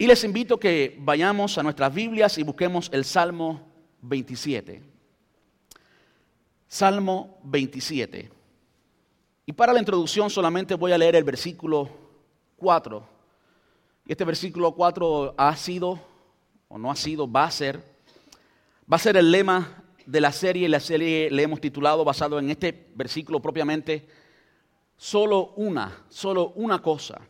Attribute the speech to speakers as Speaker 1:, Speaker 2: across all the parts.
Speaker 1: Y les invito que vayamos a nuestras Biblias y busquemos el Salmo 27. Salmo 27. Y para la introducción solamente voy a leer el versículo 4. Y este versículo 4 ha sido, o no ha sido, va a ser, va a ser el lema de la serie. La serie le hemos titulado, basado en este versículo propiamente, solo una, solo una cosa.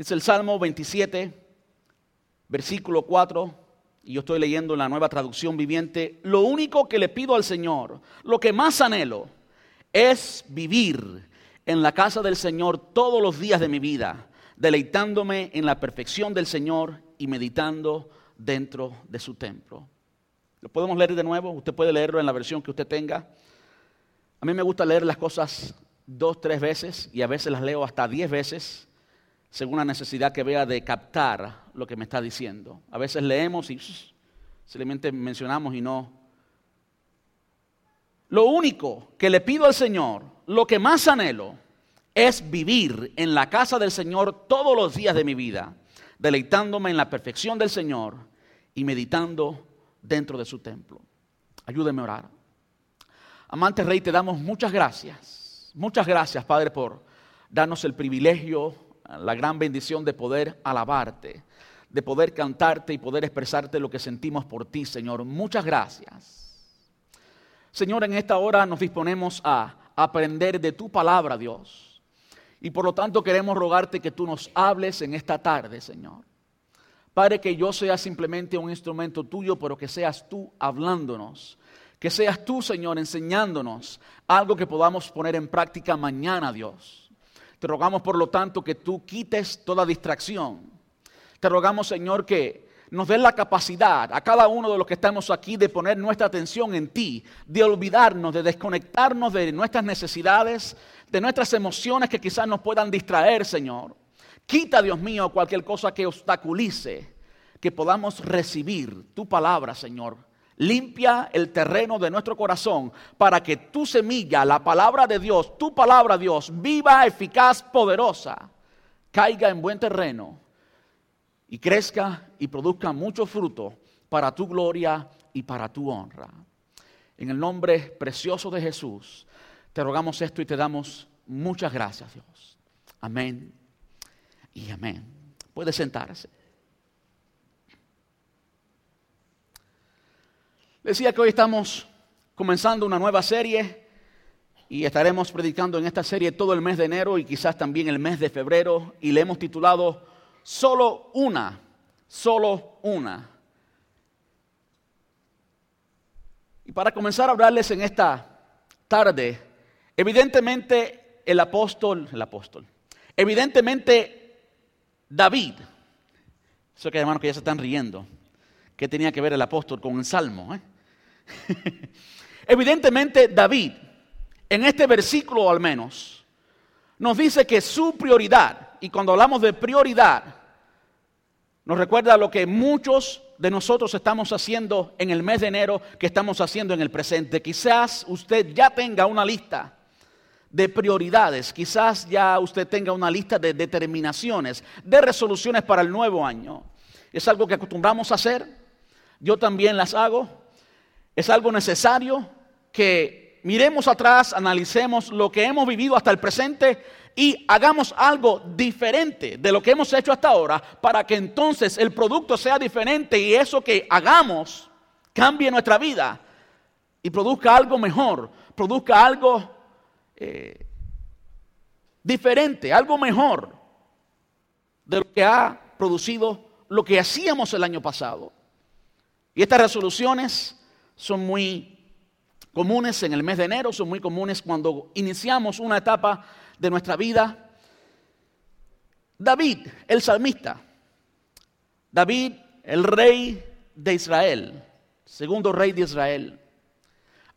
Speaker 1: Dice el Salmo 27, versículo 4, y yo estoy leyendo en la nueva traducción viviente, lo único que le pido al Señor, lo que más anhelo, es vivir en la casa del Señor todos los días de mi vida, deleitándome en la perfección del Señor y meditando dentro de su templo. ¿Lo podemos leer de nuevo? Usted puede leerlo en la versión que usted tenga. A mí me gusta leer las cosas dos, tres veces y a veces las leo hasta diez veces según la necesidad que vea de captar lo que me está diciendo. A veces leemos y simplemente mencionamos y no. Lo único que le pido al Señor, lo que más anhelo, es vivir en la casa del Señor todos los días de mi vida, deleitándome en la perfección del Señor y meditando dentro de su templo. Ayúdeme a orar. Amante Rey, te damos muchas gracias. Muchas gracias, Padre, por darnos el privilegio la gran bendición de poder alabarte, de poder cantarte y poder expresarte lo que sentimos por ti, Señor. Muchas gracias. Señor, en esta hora nos disponemos a aprender de tu palabra, Dios. Y por lo tanto queremos rogarte que tú nos hables en esta tarde, Señor. Padre, que yo sea simplemente un instrumento tuyo, pero que seas tú hablándonos. Que seas tú, Señor, enseñándonos algo que podamos poner en práctica mañana, Dios. Te rogamos, por lo tanto, que tú quites toda distracción. Te rogamos, Señor, que nos den la capacidad a cada uno de los que estamos aquí de poner nuestra atención en ti, de olvidarnos, de desconectarnos de nuestras necesidades, de nuestras emociones que quizás nos puedan distraer, Señor. Quita, Dios mío, cualquier cosa que obstaculice que podamos recibir tu palabra, Señor, Limpia el terreno de nuestro corazón para que tu semilla, la palabra de Dios, tu palabra Dios, viva, eficaz, poderosa, caiga en buen terreno y crezca y produzca mucho fruto para tu gloria y para tu honra. En el nombre precioso de Jesús, te rogamos esto y te damos muchas gracias, Dios. Amén y amén. Puede sentarse. Decía que hoy estamos comenzando una nueva serie y estaremos predicando en esta serie todo el mes de enero y quizás también el mes de febrero y le hemos titulado Solo una, solo una. Y para comenzar a hablarles en esta tarde, evidentemente el apóstol, el apóstol, evidentemente David, eso que hermanos que ya se están riendo, ¿qué tenía que ver el apóstol con el salmo? Eh? Evidentemente David, en este versículo al menos, nos dice que su prioridad, y cuando hablamos de prioridad, nos recuerda lo que muchos de nosotros estamos haciendo en el mes de enero, que estamos haciendo en el presente. Quizás usted ya tenga una lista de prioridades, quizás ya usted tenga una lista de determinaciones, de resoluciones para el nuevo año. Es algo que acostumbramos a hacer, yo también las hago, es algo necesario que miremos atrás, analicemos lo que hemos vivido hasta el presente y hagamos algo diferente de lo que hemos hecho hasta ahora para que entonces el producto sea diferente y eso que hagamos cambie nuestra vida y produzca algo mejor, produzca algo eh, diferente, algo mejor de lo que ha producido lo que hacíamos el año pasado. Y estas resoluciones son muy comunes en el mes de enero, son muy comunes cuando iniciamos una etapa de nuestra vida. David, el salmista, David, el rey de Israel, segundo rey de Israel,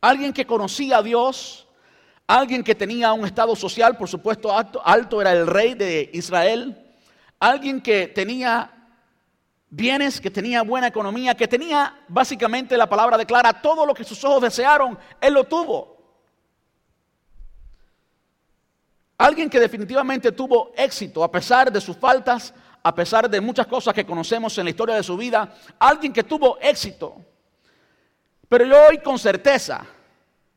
Speaker 1: alguien que conocía a Dios, alguien que tenía un estado social, por supuesto, alto, alto era el rey de Israel, alguien que tenía bienes, que tenía buena economía, que tenía básicamente la palabra declara todo lo que sus ojos desearon, él lo tuvo. Alguien que definitivamente tuvo éxito a pesar de sus faltas, a pesar de muchas cosas que conocemos en la historia de su vida. Alguien que tuvo éxito. Pero yo hoy con certeza,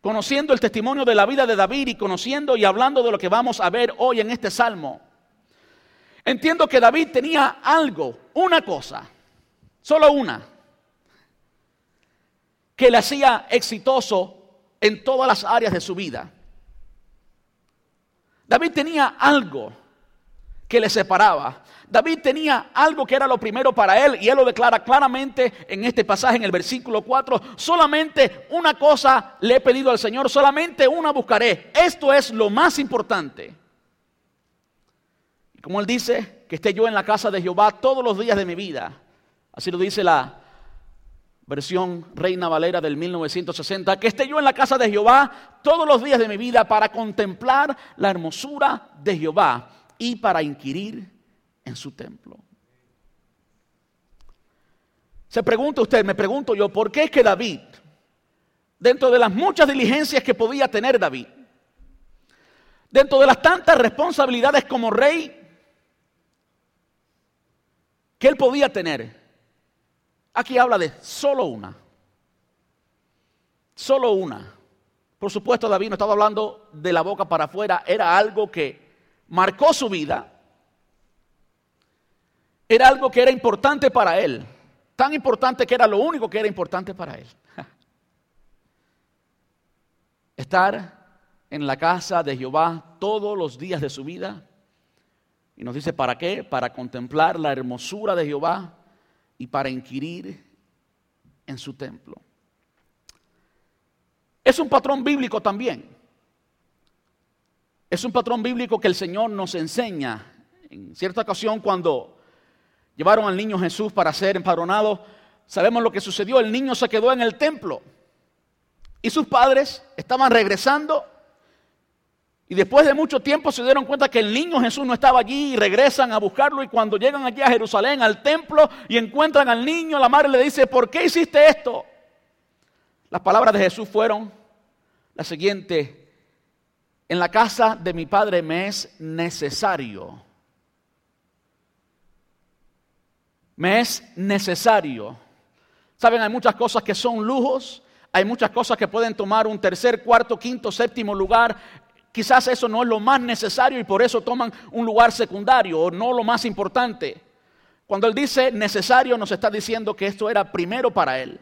Speaker 1: conociendo el testimonio de la vida de David y conociendo y hablando de lo que vamos a ver hoy en este salmo, entiendo que David tenía algo, una cosa, solo una, que le hacía exitoso en todas las áreas de su vida. David tenía algo que le separaba. David tenía algo que era lo primero para él y él lo declara claramente en este pasaje en el versículo 4. Solamente una cosa le he pedido al Señor, solamente una buscaré. Esto es lo más importante. Como él dice, que esté yo en la casa de Jehová todos los días de mi vida. Así lo dice la versión Reina Valera del 1960, que esté yo en la casa de Jehová todos los días de mi vida para contemplar la hermosura de Jehová y para inquirir en su templo. Se pregunta usted, me pregunto yo, ¿por qué es que David, dentro de las muchas diligencias que podía tener David, dentro de las tantas responsabilidades como rey que él podía tener, Aquí habla de solo una. Solo una. Por supuesto, David no estaba hablando de la boca para afuera, era algo que marcó su vida. Era algo que era importante para él. Tan importante que era lo único que era importante para él. Estar en la casa de Jehová todos los días de su vida. Y nos dice, ¿para qué? Para contemplar la hermosura de Jehová y para inquirir en su templo. Es un patrón bíblico también. Es un patrón bíblico que el Señor nos enseña. En cierta ocasión cuando llevaron al niño Jesús para ser empadronado, sabemos lo que sucedió. El niño se quedó en el templo y sus padres estaban regresando y después de mucho tiempo se dieron cuenta que el niño Jesús no estaba allí y regresan a buscarlo y cuando llegan aquí a Jerusalén, al templo y encuentran al niño, la madre le dice, ¿por qué hiciste esto? Las palabras de Jesús fueron las siguientes, en la casa de mi padre me es necesario, me es necesario. Saben, hay muchas cosas que son lujos, hay muchas cosas que pueden tomar un tercer, cuarto, quinto, séptimo lugar Quizás eso no es lo más necesario y por eso toman un lugar secundario o no lo más importante. Cuando él dice necesario, nos está diciendo que esto era primero para él.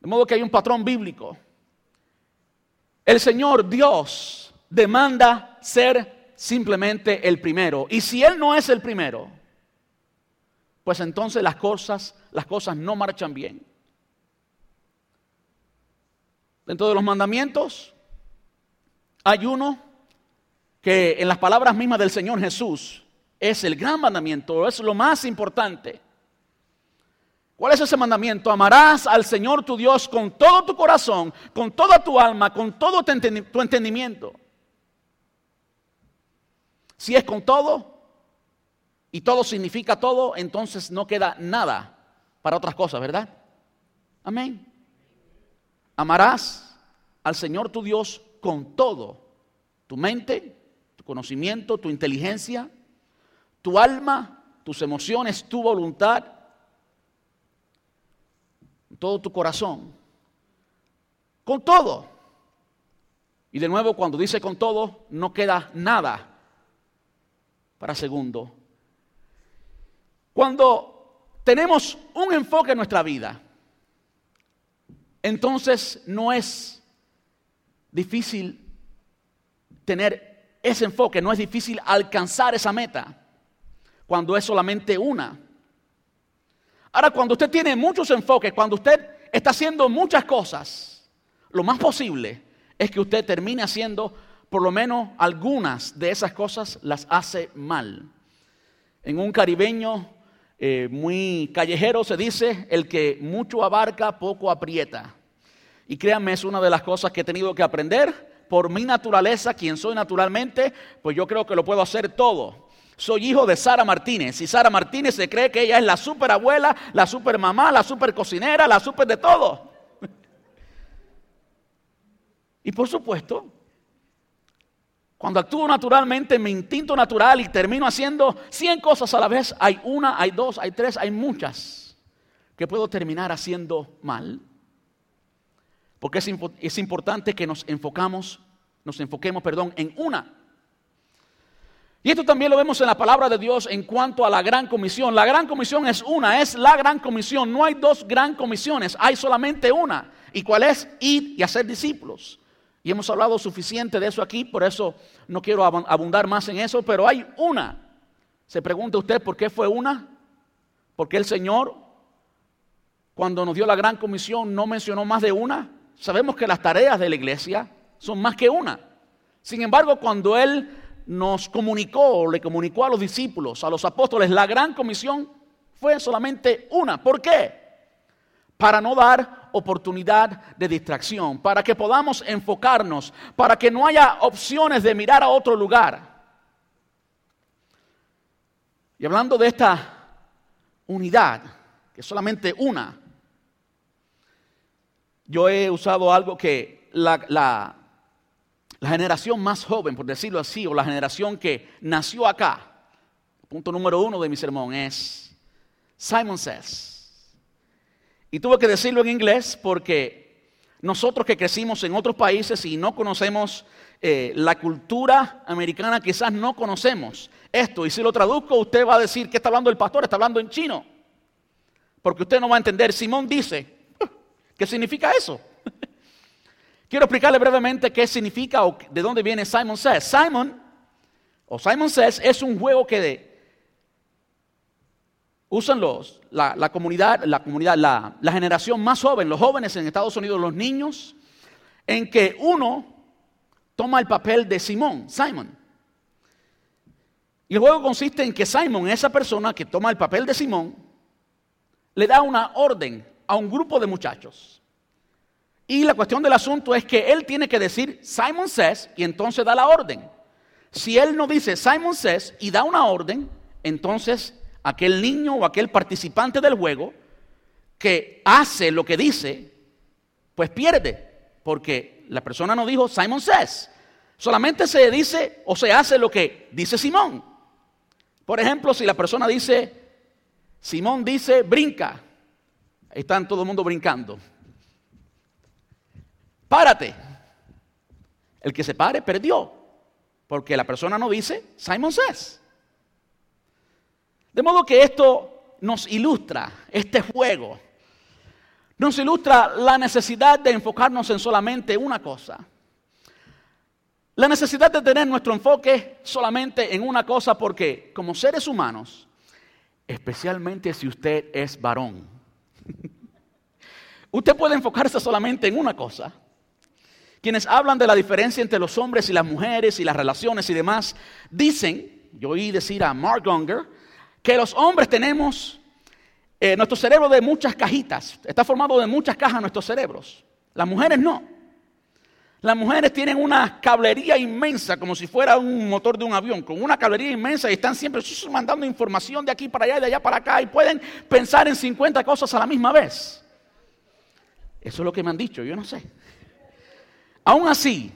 Speaker 1: De modo que hay un patrón bíblico. El Señor Dios demanda ser simplemente el primero. Y si Él no es el primero, pues entonces las cosas, las cosas no marchan bien. Dentro de los mandamientos hay uno que en las palabras mismas del Señor Jesús es el gran mandamiento, es lo más importante. ¿Cuál es ese mandamiento? Amarás al Señor tu Dios con todo tu corazón, con toda tu alma, con todo tu entendimiento. Si es con todo y todo significa todo, entonces no queda nada para otras cosas, ¿verdad? Amén. Amarás al Señor tu Dios con todo, tu mente, tu conocimiento, tu inteligencia, tu alma, tus emociones, tu voluntad, todo tu corazón, con todo. Y de nuevo, cuando dice con todo, no queda nada para segundo. Cuando tenemos un enfoque en nuestra vida, entonces no es difícil tener ese enfoque, no es difícil alcanzar esa meta cuando es solamente una. Ahora, cuando usted tiene muchos enfoques, cuando usted está haciendo muchas cosas, lo más posible es que usted termine haciendo por lo menos algunas de esas cosas las hace mal. En un caribeño eh, muy callejero se dice, el que mucho abarca, poco aprieta. Y créanme, es una de las cosas que he tenido que aprender. Por mi naturaleza, quien soy naturalmente, pues yo creo que lo puedo hacer todo. Soy hijo de Sara Martínez y Sara Martínez se cree que ella es la super abuela, la super mamá, la super cocinera, la super de todo. Y por supuesto, cuando actúo naturalmente, mi instinto natural y termino haciendo 100 cosas a la vez, hay una, hay dos, hay tres, hay muchas que puedo terminar haciendo mal. Porque es, es importante que nos enfocamos, nos enfoquemos, perdón, en una. Y esto también lo vemos en la palabra de Dios en cuanto a la gran comisión. La gran comisión es una, es la gran comisión. No hay dos gran comisiones, hay solamente una. ¿Y cuál es? Ir y hacer discípulos. Y hemos hablado suficiente de eso aquí, por eso no quiero abundar más en eso, pero hay una. Se pregunta usted por qué fue una. Porque el Señor, cuando nos dio la gran comisión, no mencionó más de una. Sabemos que las tareas de la iglesia son más que una. Sin embargo, cuando Él nos comunicó, le comunicó a los discípulos, a los apóstoles, la gran comisión fue solamente una. ¿Por qué? Para no dar oportunidad de distracción, para que podamos enfocarnos, para que no haya opciones de mirar a otro lugar. Y hablando de esta unidad, que es solamente una, yo he usado algo que la, generación más joven, por decirlo así, o la generación que nació acá, punto número uno de mi sermón es Simon Says. Y tuve que decirlo en inglés porque nosotros que crecimos en otros países y no conocemos eh, la cultura americana, quizás no conocemos esto. Y si lo traduzco, usted va a decir, ¿qué está hablando el pastor? Está hablando en chino. Porque usted no va a entender. Simón dice, ¿qué significa eso? Quiero explicarle brevemente qué significa o de dónde viene Simon Says. Simon, o Simon Says, es un juego que usan los, la, comunidad, la, comunidad la, la generación más joven, los jóvenes en Estados Unidos, los niños, en que uno toma el papel de Simón, Simon. Y el juego consiste en que Simon, esa persona que toma el papel de Simón, le da una orden a un grupo de muchachos. Y la cuestión del asunto es que él tiene que decir Simon says y entonces da la orden. Si él no dice Simon says y da una orden, entonces aquel niño o aquel participante del juego que hace lo que dice, pues pierde. Porque la persona no dijo Simon says. Solamente se dice o se hace lo que dice Simón. Por ejemplo, si la persona dice, Simón dice, brinca. Están todo el mundo brincando párate. El que se pare perdió, porque la persona no dice, Simon says. De modo que esto nos ilustra, este juego, nos ilustra la necesidad de enfocarnos en solamente una cosa. La necesidad de tener nuestro enfoque solamente en una cosa porque como seres humanos, especialmente si usted es varón, usted puede enfocarse solamente en una cosa quienes hablan de la diferencia entre los hombres y las mujeres y las relaciones y demás, dicen, yo oí decir a Mark Unger, que los hombres tenemos eh, nuestro cerebro de muchas cajitas, está formado de muchas cajas nuestros cerebros. Las mujeres no. Las mujeres tienen una cablería inmensa, como si fuera un motor de un avión, con una cablería inmensa y están siempre mandando información de aquí para allá y de allá para acá y pueden pensar en 50 cosas a la misma vez. Eso es lo que me han dicho, yo no sé. Aún así,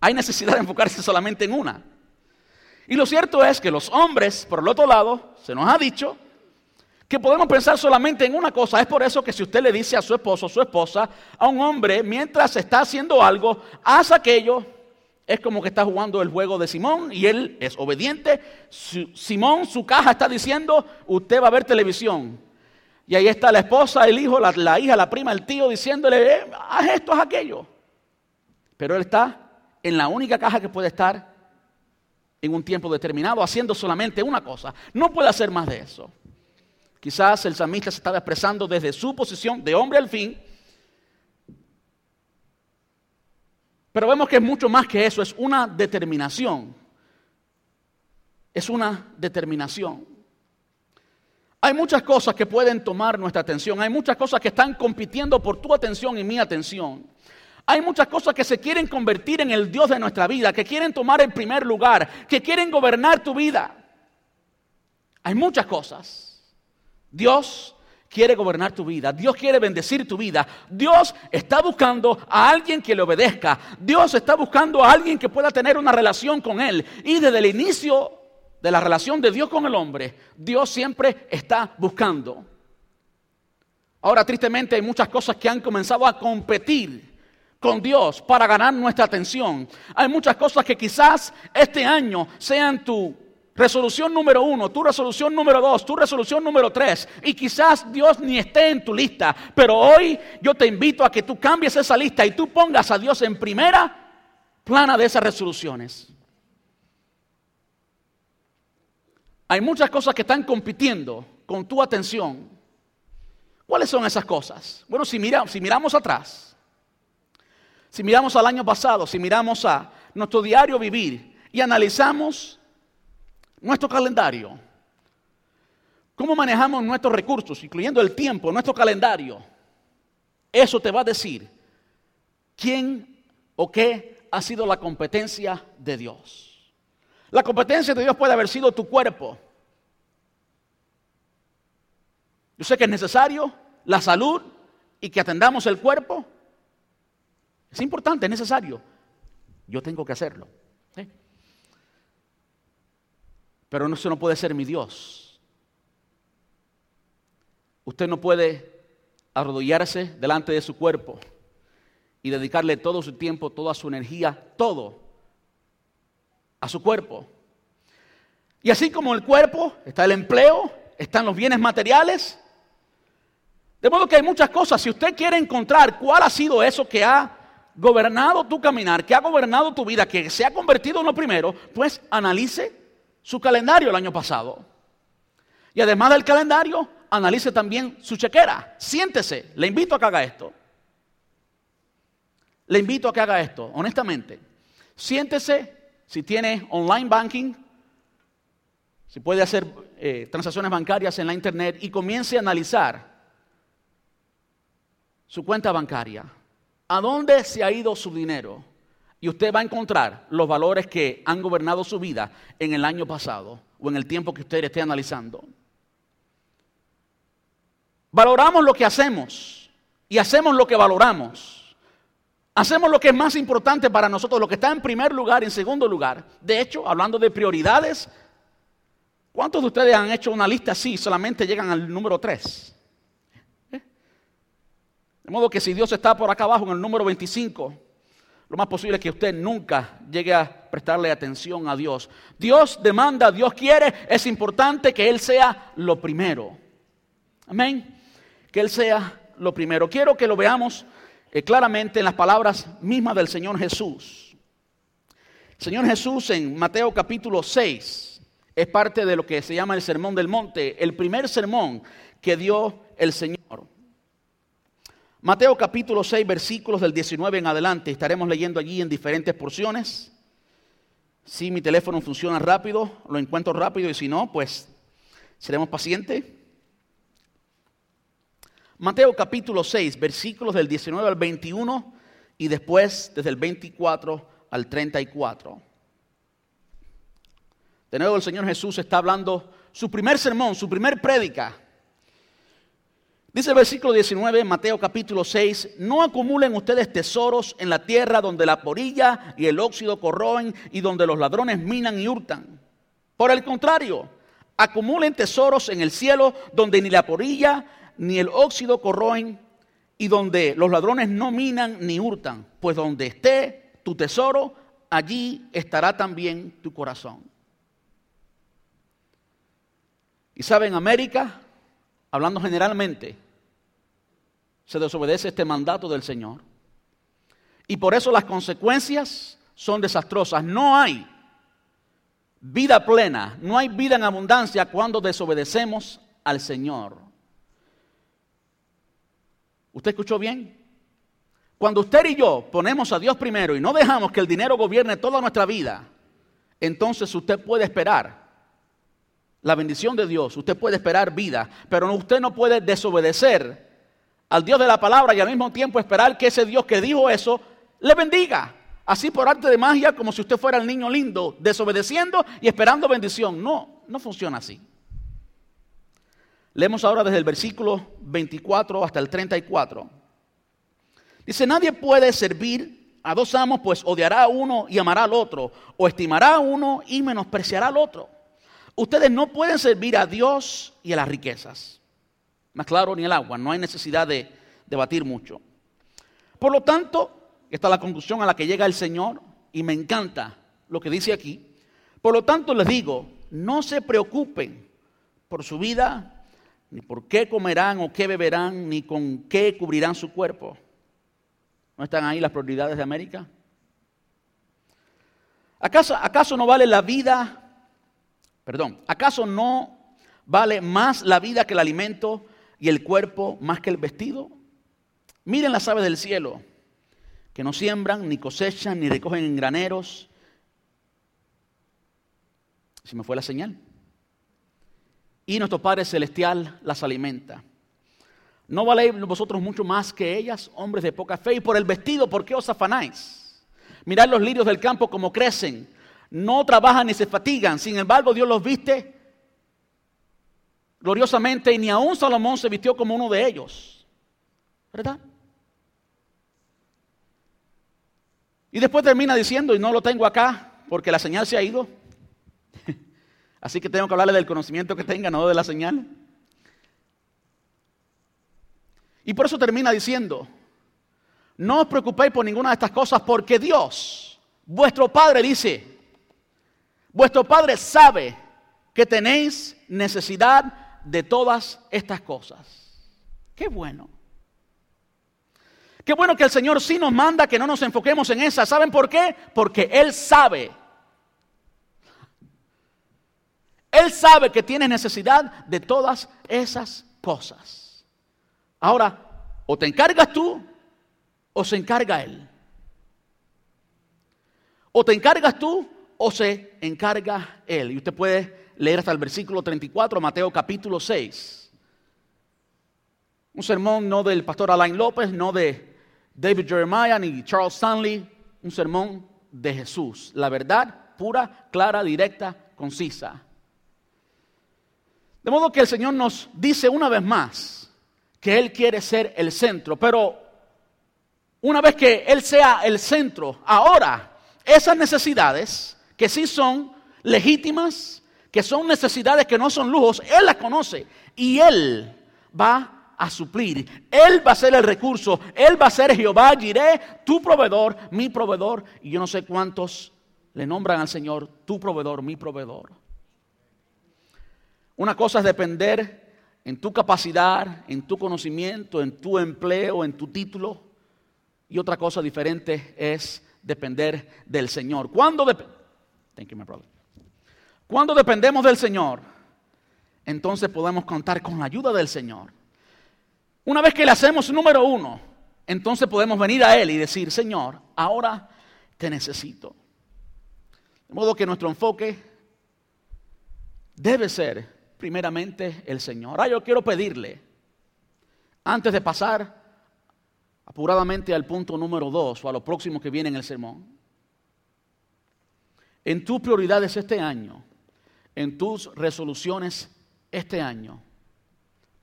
Speaker 1: hay necesidad de enfocarse solamente en una. Y lo cierto es que los hombres, por el otro lado, se nos ha dicho que podemos pensar solamente en una cosa. Es por eso que si usted le dice a su esposo su esposa, a un hombre, mientras está haciendo algo, haz aquello, es como que está jugando el juego de Simón y él es obediente. Simón, su caja está diciendo, usted va a ver televisión. Y ahí está la esposa, el hijo, la, hija, la prima, el tío diciéndole, eh, haz esto, haz aquello. Pero él está en la única caja que puede estar en un tiempo determinado haciendo solamente una cosa. No puede hacer más de eso. Quizás el samista se estaba expresando desde su posición de hombre al fin. Pero vemos que es mucho más que eso, es una determinación. Es una determinación. Hay muchas cosas que pueden tomar nuestra atención, hay muchas cosas que están compitiendo por tu atención y mi atención. Hay muchas cosas que se quieren convertir en el Dios de nuestra vida, que quieren tomar el primer lugar, que quieren gobernar tu vida. Hay muchas cosas. Dios quiere gobernar tu vida, Dios quiere bendecir tu vida, Dios está buscando a alguien que le obedezca, Dios está buscando a alguien que pueda tener una relación con Él. Y desde el inicio de la relación de Dios con el hombre, Dios siempre está buscando. Ahora, tristemente, hay muchas cosas que han comenzado a competir con Dios para ganar nuestra atención. Hay muchas cosas que quizás este año sean tu resolución número uno, tu resolución número dos, tu resolución número tres. Y quizás Dios ni esté en tu lista. Pero hoy yo te invito a que tú cambies esa lista y tú pongas a Dios en primera plana de esas resoluciones. Hay muchas cosas que están compitiendo con tu atención. ¿Cuáles son esas cosas? Bueno, si, mira, si miramos atrás, si miramos al año pasado, si miramos a nuestro diario vivir y analizamos nuestro calendario, cómo manejamos nuestros recursos, incluyendo el tiempo, nuestro calendario, eso te va a decir quién o qué ha sido la competencia de Dios. La competencia de Dios puede haber sido tu cuerpo. Yo sé que es necesario la salud y que atendamos el cuerpo, es importante, es necesario. Yo tengo que hacerlo. Pero eso no puede ser mi Dios. Usted no puede arrodillarse delante de su cuerpo y dedicarle todo su tiempo, toda su energía, todo a su cuerpo. Y así como el cuerpo, está el empleo, están los bienes materiales. De modo que hay muchas cosas. Si usted quiere encontrar cuál ha sido eso que ha gobernado tu caminar, que ha gobernado tu vida, que se ha convertido en lo primero, pues analice su calendario el año pasado. Y además del calendario, analice también su chequera. Siéntese, le invito a que haga esto. Le invito a que haga esto, honestamente. Siéntese si tiene online banking, si puede hacer eh, transacciones bancarias en la internet y comience a analizar su cuenta bancaria a dónde se ha ido su dinero. Y usted va a encontrar los valores que han gobernado su vida en el año pasado o en el tiempo que usted esté analizando. Valoramos lo que hacemos y hacemos lo que valoramos. Hacemos lo que es más importante para nosotros, lo que está en primer lugar en segundo lugar. De hecho, hablando de prioridades, ¿cuántos de ustedes han hecho una lista así y solamente llegan al número tres? De modo que si Dios está por acá abajo en el número 25, lo más posible es que usted nunca llegue a prestarle atención a Dios. Dios demanda, Dios quiere, es importante que Él sea lo primero. Amén. Que Él sea lo primero. Quiero que lo veamos eh, claramente en las palabras mismas del Señor Jesús. Señor Jesús en Mateo capítulo 6 es parte de lo que se llama el Sermón del Monte, el primer sermón que dio el Señor. Mateo capítulo 6, versículos del 19 en adelante. Estaremos leyendo allí en diferentes porciones. Si mi teléfono funciona rápido, lo encuentro rápido y si no, pues seremos pacientes. Mateo capítulo 6, versículos del 19 al 21 y después desde el 24 al 34. De nuevo el Señor Jesús está hablando su primer sermón, su primer prédica Dice el versículo 19, Mateo capítulo 6, no acumulen ustedes tesoros en la tierra donde la porilla y el óxido corroen y donde los ladrones minan y hurtan. Por el contrario, acumulen tesoros en el cielo donde ni la porilla ni el óxido corroen y donde los ladrones no minan ni hurtan. Pues donde esté tu tesoro, allí estará también tu corazón. Y saben, América, hablando generalmente, se desobedece este mandato del Señor. Y por eso las consecuencias son desastrosas. No hay vida plena, no hay vida en abundancia cuando desobedecemos al Señor. ¿Usted escuchó bien? Cuando usted y yo ponemos a Dios primero y no dejamos que el dinero gobierne toda nuestra vida, entonces usted puede esperar la bendición de Dios, usted puede esperar vida, pero usted no puede desobedecer al Dios de la palabra y al mismo tiempo esperar que ese Dios que dijo eso le bendiga. Así por arte de magia, como si usted fuera el niño lindo, desobedeciendo y esperando bendición. No, no funciona así. Leemos ahora desde el versículo 24 hasta el 34. Dice, nadie puede servir a dos amos, pues odiará a uno y amará al otro, o estimará a uno y menospreciará al otro. Ustedes no pueden servir a Dios y a las riquezas. Más claro, ni el agua, no hay necesidad de debatir mucho. Por lo tanto, esta es la conclusión a la que llega el Señor y me encanta lo que dice aquí. Por lo tanto, les digo, no se preocupen por su vida, ni por qué comerán o qué beberán, ni con qué cubrirán su cuerpo. ¿No están ahí las prioridades de América? ¿Acaso, ¿Acaso no vale la vida? Perdón, ¿acaso no vale más la vida que el alimento y el cuerpo más que el vestido? Miren las aves del cielo, que no siembran, ni cosechan, ni recogen en graneros. Si me fue la señal. Y nuestro Padre Celestial las alimenta. ¿No valéis vosotros mucho más que ellas, hombres de poca fe? Y por el vestido, ¿por qué os afanáis? Mirad los lirios del campo como crecen. No trabajan ni se fatigan. Sin embargo, Dios los viste gloriosamente y ni aun Salomón se vistió como uno de ellos. ¿Verdad? Y después termina diciendo, y no lo tengo acá porque la señal se ha ido. Así que tengo que hablarle del conocimiento que tenga, no de la señal. Y por eso termina diciendo, no os preocupéis por ninguna de estas cosas porque Dios, vuestro Padre dice, vuestro Padre sabe que tenéis necesidad de todas estas cosas. Qué bueno. Qué bueno que el Señor sí nos manda que no nos enfoquemos en esas. ¿Saben por qué? Porque Él sabe. Él sabe que tienes necesidad de todas esas cosas. Ahora, o te encargas tú o se encarga Él. O te encargas tú o se encarga Él. Y usted puede leer hasta el versículo 34, Mateo capítulo 6. Un sermón no del pastor Alain López, no de David Jeremiah ni Charles Stanley. Un sermón de Jesús. La verdad pura, clara, directa, concisa. De modo que el Señor nos dice una vez más, que Él quiere ser el centro. Pero una vez que Él sea el centro, ahora esas necesidades que sí son legítimas, que son necesidades que no son lujos, Él las conoce y Él va a suplir. Él va a ser el recurso. Él va a ser Jehová, diré, tu proveedor, mi proveedor. Y yo no sé cuántos le nombran al Señor tu proveedor, mi proveedor. Una cosa es depender en tu capacidad, en tu conocimiento, en tu empleo, en tu título. Y otra cosa diferente es depender del Señor. ¿Cuándo, Cuando dependemos del Señor, entonces podemos contar con la ayuda del Señor. Una vez que le hacemos número uno, entonces podemos venir a Él y decir, Señor, ahora te necesito. De modo que nuestro enfoque debe ser primeramente el Señor. Ah, yo quiero pedirle, antes de pasar apuradamente al punto número dos o a lo próximo que viene en el sermón, en tus prioridades este año, en tus resoluciones este año,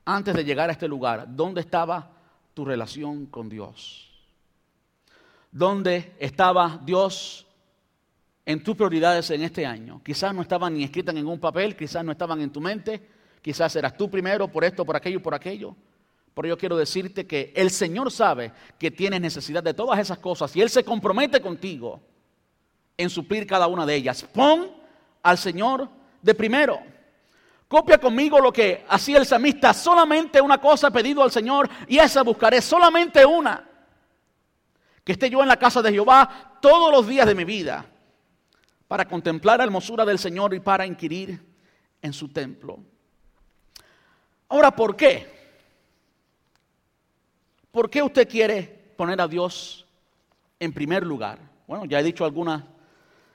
Speaker 1: antes de llegar a este lugar, ¿dónde estaba tu relación con Dios? ¿Dónde estaba Dios en tus prioridades en este año. Quizás no estaban ni escritas en un papel, quizás no estaban en tu mente, quizás eras tú primero por esto, por aquello, por aquello. Pero yo quiero decirte que el Señor sabe que tienes necesidad de todas esas cosas y Él se compromete contigo en suplir cada una de ellas. Pon al Señor de primero. Copia conmigo lo que hacía el samista. Solamente una cosa he pedido al Señor y esa buscaré. Solamente una. Que esté yo en la casa de Jehová todos los días de mi vida para contemplar la hermosura del Señor y para inquirir en su templo. Ahora, ¿por qué? ¿Por qué usted quiere poner a Dios en primer lugar? Bueno, ya he dicho algunas,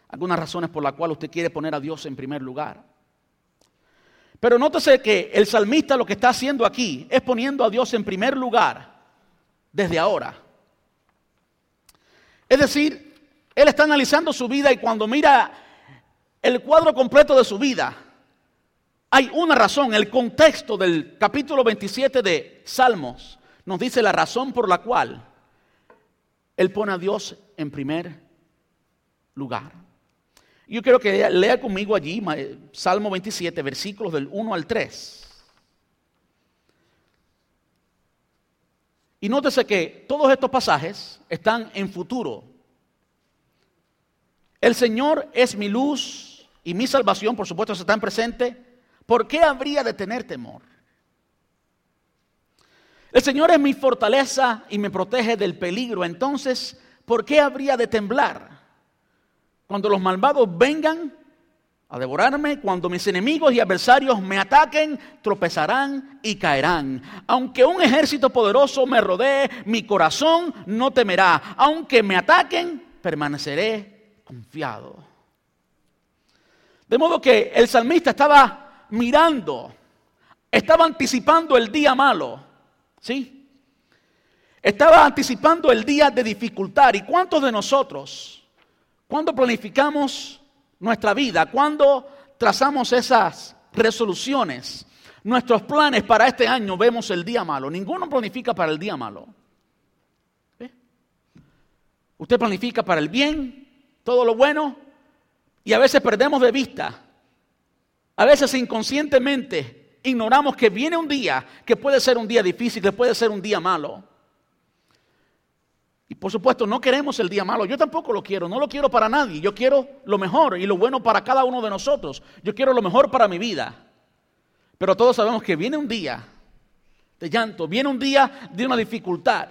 Speaker 1: algunas razones por las cuales usted quiere poner a Dios en primer lugar. Pero nótese que el salmista lo que está haciendo aquí es poniendo a Dios en primer lugar desde ahora. Es decir, él está analizando su vida y cuando mira el cuadro completo de su vida, Hay una razón, el contexto del capítulo 27 de Salmos nos dice la razón por la cual Él pone a Dios en primer lugar. Yo quiero que lea conmigo allí Salmo 27, versículos del 1 al 3. Y nótese que todos estos pasajes están en futuro. El Señor es mi luz y mi salvación, por supuesto, está en presente. ¿Por qué habría de tener temor? El Señor es mi fortaleza y me protege del peligro. Entonces, ¿por qué habría de temblar? Cuando los malvados vengan a devorarme, cuando mis enemigos y adversarios me ataquen, tropezarán y caerán. Aunque un ejército poderoso me rodee, mi corazón no temerá. Aunque me ataquen, permaneceré confiado. De modo que el salmista estaba mirando, estaba anticipando el día malo, ¿sí? Estaba anticipando el día de dificultad. ¿Y cuántos de nosotros, cuando planificamos nuestra vida, cuando trazamos esas resoluciones, nuestros planes para este año, vemos el día malo. Ninguno planifica para el día malo. Usted planifica para el bien, todo lo bueno, y a veces perdemos de vista. A veces inconscientemente ignoramos que viene un día que puede ser un día difícil, que puede ser un día malo. Y por supuesto, no queremos el día malo. Yo tampoco lo quiero, no lo quiero para nadie. Yo quiero lo mejor y lo bueno para cada uno de nosotros. Yo quiero lo mejor para mi vida. Pero todos sabemos que viene un día de llanto, viene un día de una dificultad.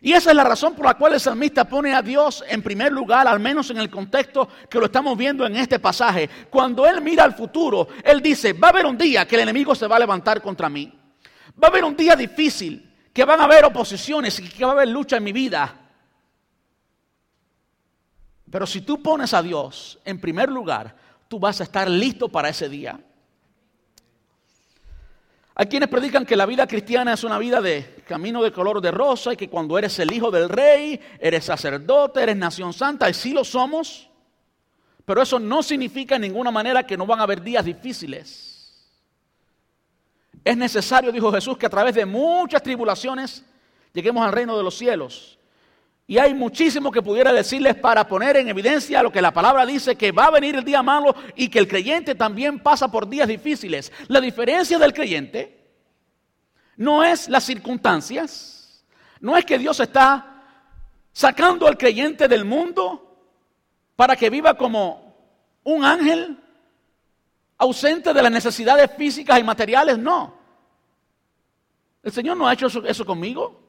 Speaker 1: Y esa es la razón por la cual el salmista pone a Dios en primer lugar, al menos en el contexto que lo estamos viendo en este pasaje. Cuando él mira al futuro, él dice, va a haber un día que el enemigo se va a levantar contra mí. Va a haber un día difícil que van a haber oposiciones y que va a haber lucha en mi vida. Pero si tú pones a Dios en primer lugar, tú vas a estar listo para ese día. Hay quienes predican que la vida cristiana es una vida de camino de color de rosa y que cuando eres el hijo del rey, eres sacerdote, eres nación santa, y sí lo somos, pero eso no significa en ninguna manera que no van a haber días difíciles. Es necesario, dijo Jesús, que a través de muchas tribulaciones lleguemos al reino de los cielos. Y hay muchísimo que pudiera decirles para poner en evidencia lo que la palabra dice, que va a venir el día malo y que el creyente también pasa por días difíciles. La diferencia del creyente no es las circunstancias, no es que Dios está sacando al creyente del mundo para que viva como un ángel ausente de las necesidades físicas y materiales, no. El Señor no ha hecho eso, conmigo.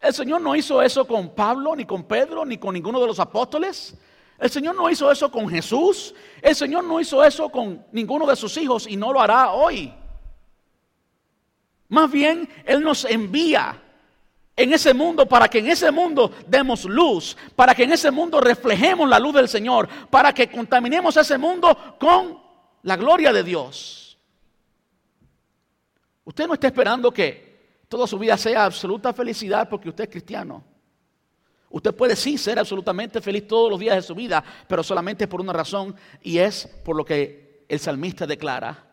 Speaker 1: El Señor no hizo eso con Pablo, ni con Pedro, ni con ninguno de los apóstoles. El Señor no hizo eso con Jesús. El Señor no hizo eso con ninguno de sus hijos y no lo hará hoy. Más bien, Él nos envía en ese mundo para que en ese mundo demos luz, para que en ese mundo reflejemos la luz del Señor, para que contaminemos ese mundo con la gloria de Dios. Usted no está esperando que toda su vida sea absoluta felicidad porque usted es cristiano. Usted puede sí ser absolutamente feliz todos los días de su vida, pero solamente por una razón y es por lo que el salmista declara,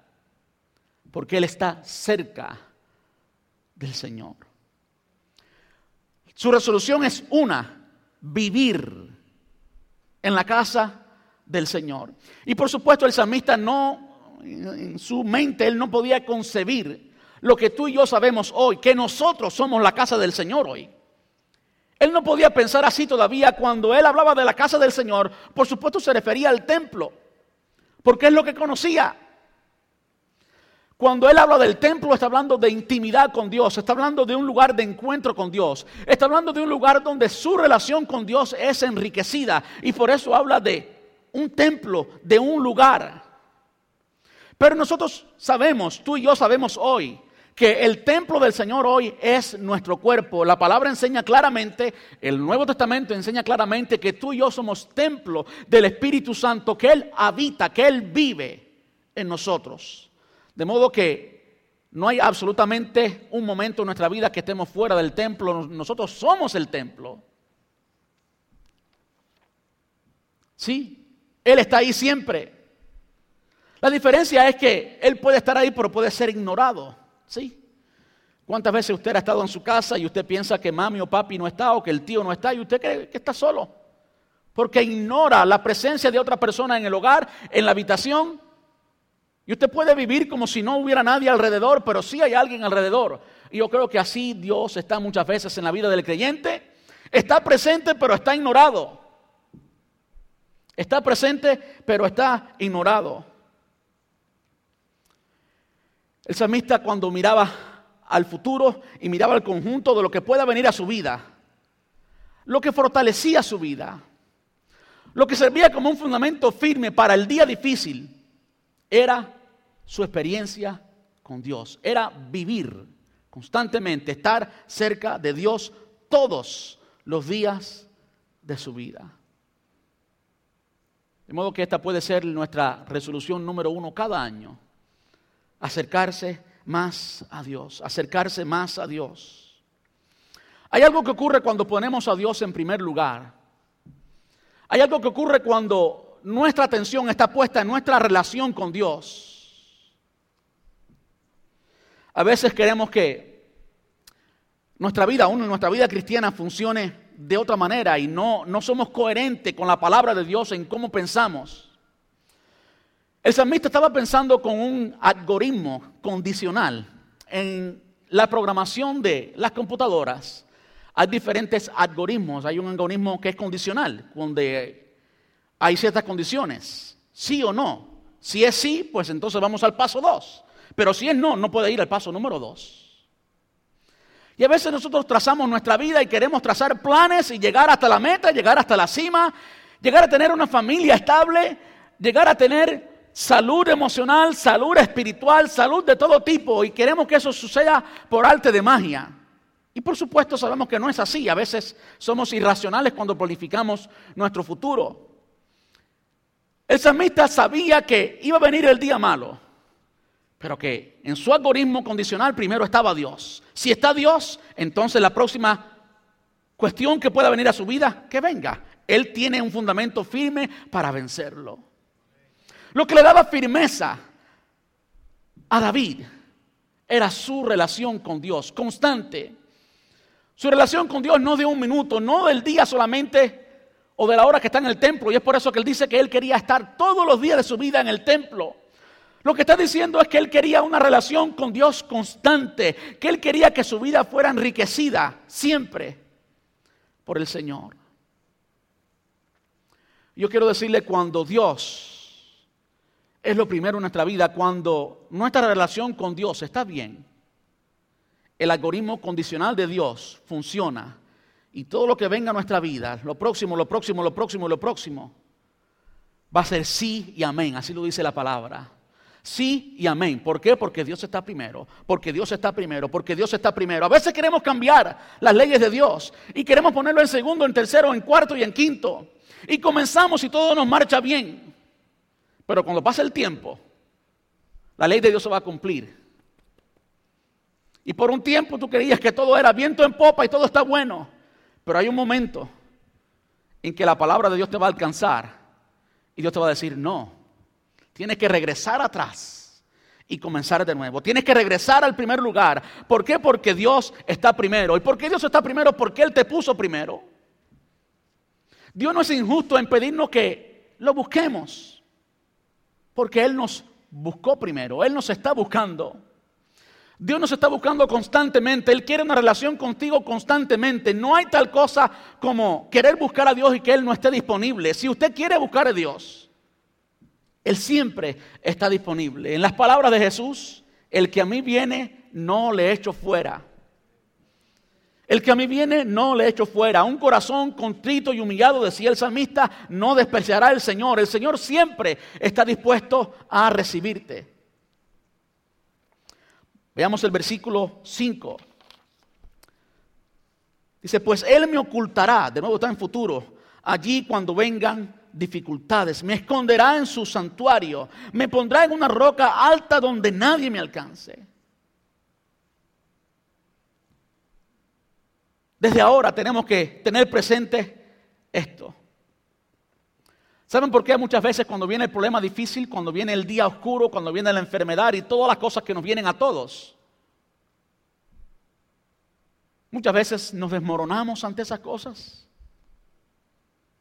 Speaker 1: porque él está cerca del Señor. Su resolución es una, vivir en la casa del Señor. Y por supuesto el salmista no, en su mente, él no podía concebir lo que tú y yo sabemos hoy, que nosotros somos la casa del Señor hoy. Él no podía pensar así todavía cuando él hablaba de la casa del Señor, por supuesto se refería al templo, porque es lo que conocía. Cuando él habla del templo, está hablando de intimidad con Dios, está hablando de un lugar de encuentro con Dios, está hablando de un lugar donde su relación con Dios es enriquecida y por eso habla de un templo, de un lugar. Pero nosotros sabemos, tú y yo sabemos hoy, que el templo del Señor hoy es nuestro cuerpo. La palabra enseña claramente, el Nuevo Testamento enseña claramente que tú y yo somos templo del Espíritu Santo, que Él habita, que Él vive en nosotros. De modo que no hay absolutamente un momento en nuestra vida que estemos fuera del templo, nosotros somos el templo. Sí, él está ahí siempre. La diferencia es que él puede estar ahí, pero puede ser ignorado. ¿Sí? ¿Cuántas veces usted ha estado en su casa y usted piensa que mami o papi no está o que el tío no está y usted cree que está solo? Porque ignora la presencia de otra persona en el hogar, en la habitación. Y usted puede vivir como si no hubiera nadie alrededor, pero sí hay alguien alrededor. Y yo creo que así Dios está muchas veces en la vida del creyente. Está presente, pero está ignorado. Está presente, pero está ignorado. El salmista cuando miraba al futuro y miraba al conjunto de lo que pueda venir a su vida, lo que fortalecía su vida, lo que servía como un fundamento firme para el día difícil, era su experiencia con Dios, era vivir constantemente, estar cerca de Dios todos los días de su vida. De modo que esta puede ser nuestra resolución número uno cada año acercarse más a Dios, acercarse más a Dios. Hay algo que ocurre cuando ponemos a Dios en primer lugar. Hay algo que ocurre cuando nuestra atención está puesta en nuestra relación con Dios. A veces queremos que nuestra vida, aún nuestra vida cristiana, funcione de otra manera y no, no somos coherentes con la palabra de Dios en cómo pensamos. El salmista estaba pensando con un algoritmo condicional. En la programación de las computadoras hay diferentes algoritmos. Hay un algoritmo que es condicional, donde hay ciertas condiciones, sí o no. Si es sí, pues entonces vamos al paso 2. Pero si es no, no puede ir al paso número 2. Y a veces nosotros trazamos nuestra vida y queremos trazar planes y llegar hasta la meta, llegar hasta la cima, llegar a tener una familia estable, llegar a tener salud emocional, salud espiritual, salud de todo tipo y queremos que eso suceda por arte de magia. Y por supuesto sabemos que no es así. A veces somos irracionales cuando planificamos nuestro futuro. El salmista sabía que iba a venir el día malo, pero que en su algoritmo condicional primero estaba Dios. Si está Dios, entonces la próxima cuestión que pueda venir a su vida, que venga. Él tiene un fundamento firme para vencerlo. Lo que le daba firmeza a David era su relación con Dios, constante. Su relación con Dios no de un minuto, no del día solamente o de la hora que está en el templo. Y es por eso que él dice que él quería estar todos los días de su vida en el templo. Lo que está diciendo es que él quería una relación con Dios constante, que él quería que su vida fuera enriquecida siempre por el Señor. Yo quiero decirle cuando Dios es lo primero en nuestra vida. Cuando nuestra relación con Dios está bien, el algoritmo condicional de Dios funciona y todo lo que venga a nuestra vida, lo próximo, lo próximo, lo próximo, lo próximo, va a ser sí y amén. Así lo dice la palabra. Sí y amén. ¿Por qué? Porque Dios está primero. Porque Dios está primero. Porque Dios está primero. A veces queremos cambiar las leyes de Dios y queremos ponerlo en segundo, en tercero, en cuarto y en quinto. Y comenzamos y todo nos marcha bien. Pero cuando pasa el tiempo, la ley de Dios se va a cumplir. Y por un tiempo tú creías que todo era viento en popa y todo está bueno. Pero hay un momento en que la palabra de Dios te va a alcanzar y Dios te va a decir, no, tienes que regresar atrás y comenzar de nuevo. Tienes que regresar al primer lugar. ¿Por qué? Porque Dios está primero. ¿Y por qué Dios está primero? Porque Él te puso primero. Dios no es injusto en pedirnos que lo busquemos. Porque Él nos buscó primero, Él nos está buscando. Dios nos está buscando constantemente, Él quiere una relación contigo constantemente. No hay tal cosa como querer buscar a Dios y que Él no esté disponible. Si usted quiere buscar a Dios, Él siempre está disponible. En las palabras de Jesús, el que a mí viene, no le echo fuera. El que a mí viene no le echo fuera. Un corazón contrito y humillado, decía el salmista, no despreciará el Señor. El Señor siempre está dispuesto a recibirte. Veamos el versículo 5. Dice, pues Él me ocultará, de nuevo está en futuro, allí cuando vengan dificultades, me esconderá en su santuario, me pondrá en una roca alta donde nadie me alcance. Desde ahora tenemos que tener presente esto. ¿Saben por qué muchas veces cuando viene el problema difícil, cuando viene el día oscuro, cuando viene la enfermedad y todas las cosas que nos vienen a todos? Muchas veces nos desmoronamos ante esas cosas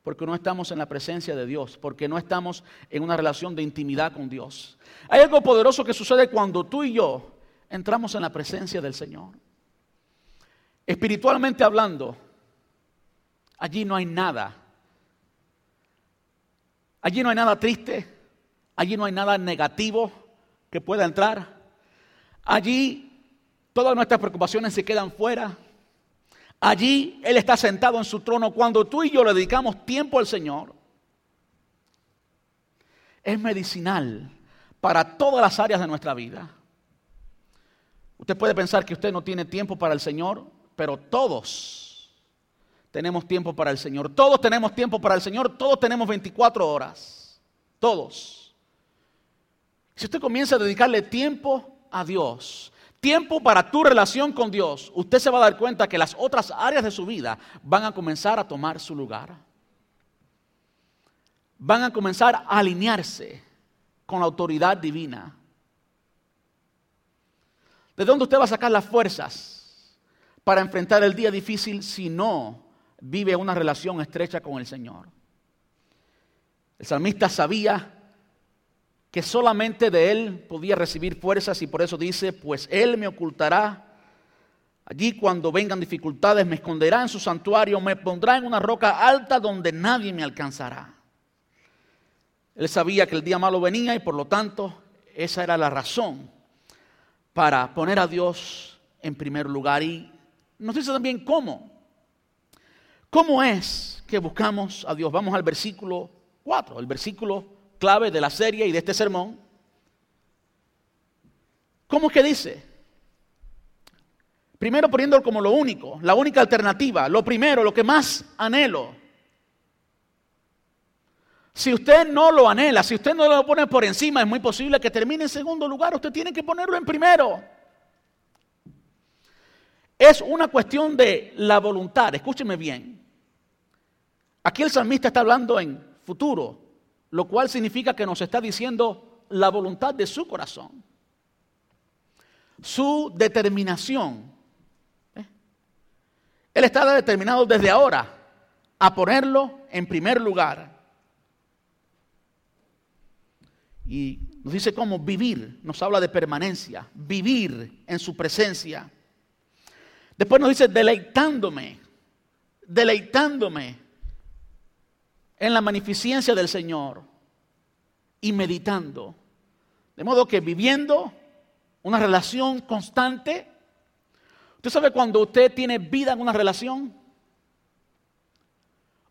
Speaker 1: porque no estamos en la presencia de Dios, porque no estamos en una relación de intimidad con Dios. Hay algo poderoso que sucede cuando tú y yo entramos en la presencia del Señor. Espiritualmente hablando, allí no hay nada. Allí no hay nada triste, allí no hay nada negativo que pueda entrar. Allí todas nuestras preocupaciones se quedan fuera. Allí Él está sentado en su trono. Cuando tú y yo le dedicamos tiempo al Señor, es medicinal para todas las áreas de nuestra vida. Usted puede pensar que usted no tiene tiempo para el Señor, pero todos tenemos tiempo para el Señor. Todos tenemos tiempo para el Señor, todos tenemos 24 horas. Todos. Si usted comienza a dedicarle tiempo a Dios, tiempo para tu relación con Dios, usted se va a dar cuenta que las otras áreas de su vida van a comenzar a tomar su lugar. Van a comenzar a alinearse con la autoridad divina. ¿De dónde usted va a sacar las fuerzas para enfrentar el día difícil si no vive una relación estrecha con el Señor? El salmista sabía que solamente de Él podía recibir fuerzas y por eso dice, pues Él me ocultará. Allí cuando vengan dificultades me esconderá en su santuario, me pondrá en una roca alta donde nadie me alcanzará. Él sabía que el día malo venía y por lo tanto esa era la razón para poner a Dios en primer lugar. Y nos dice también cómo. ¿Cómo es que buscamos a Dios? Vamos al versículo 4, el versículo clave de la serie y de este sermón. ¿Cómo es que dice? Primero poniéndolo como lo único, la única alternativa, lo primero, lo que más anhelo. Si usted no lo anhela, si usted no lo pone por encima, es muy posible que termine en segundo lugar. Usted tiene que ponerlo en primero. Es una cuestión de la voluntad. Escúcheme bien. Aquí el salmista está hablando en futuro lo cual significa que nos está diciendo la voluntad de su corazón, su determinación. Él está determinado desde ahora a ponerlo en primer lugar. Y nos dice cómo vivir, nos habla de permanencia, vivir en su presencia. Después nos dice deleitándome, deleitándome en la magnificencia del Señor y meditando. De modo que viviendo una relación constante. Usted sabe cuando usted tiene vida en una relación.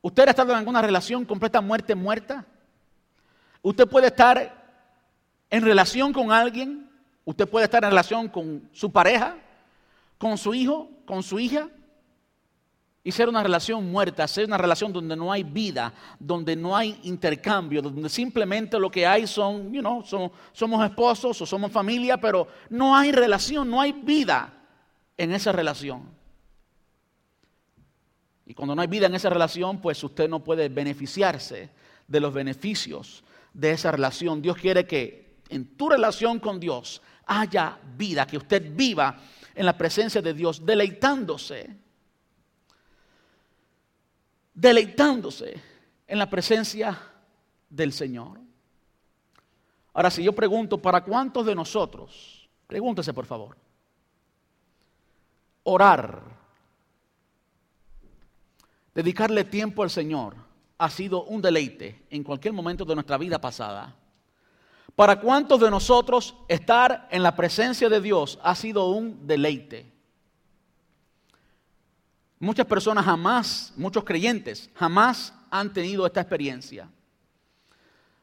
Speaker 1: Usted ha estado en alguna relación completa muerte muerta. Usted puede estar en relación con alguien. Usted puede estar en relación con su pareja, con su hijo, con su hija y ser una relación muerta, ser una relación donde no hay vida, donde no hay intercambio, donde simplemente lo que hay son, you know, somos, esposos o somos familia, pero no hay relación, no hay vida en esa relación. Y cuando no hay vida en esa relación, pues usted no puede beneficiarse de los beneficios de esa relación. Dios quiere que en tu relación con Dios haya vida, que usted viva en la presencia de Dios, deleitándose deleitándose en la presencia del Señor. Ahora, si yo pregunto, ¿para cuántos de nosotros? Pregúntese, por favor. Orar, dedicarle tiempo al Señor, ha sido un deleite en cualquier momento de nuestra vida pasada. ¿Para cuántos de nosotros estar en la presencia de Dios ha sido un deleite? Muchas personas jamás, muchos creyentes, jamás han tenido esta experiencia.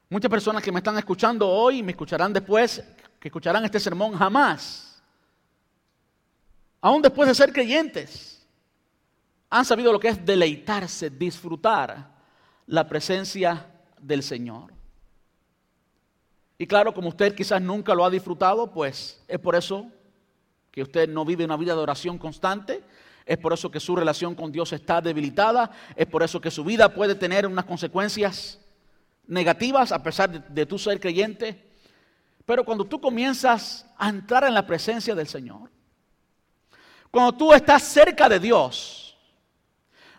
Speaker 1: Muchas personas que me están escuchando hoy me escucharán después, que escucharán este sermón, jamás, aún después de ser creyentes, han sabido lo que es deleitarse, disfrutar la presencia del Señor. Y claro, como usted quizás nunca lo ha disfrutado, pues es por eso que usted no vive una vida de oración constante, es por eso que su relación con Dios está debilitada. Es por eso que su vida puede tener unas consecuencias negativas a pesar de, tu ser creyente. Pero cuando tú comienzas a entrar en la presencia del Señor, cuando tú estás cerca de Dios,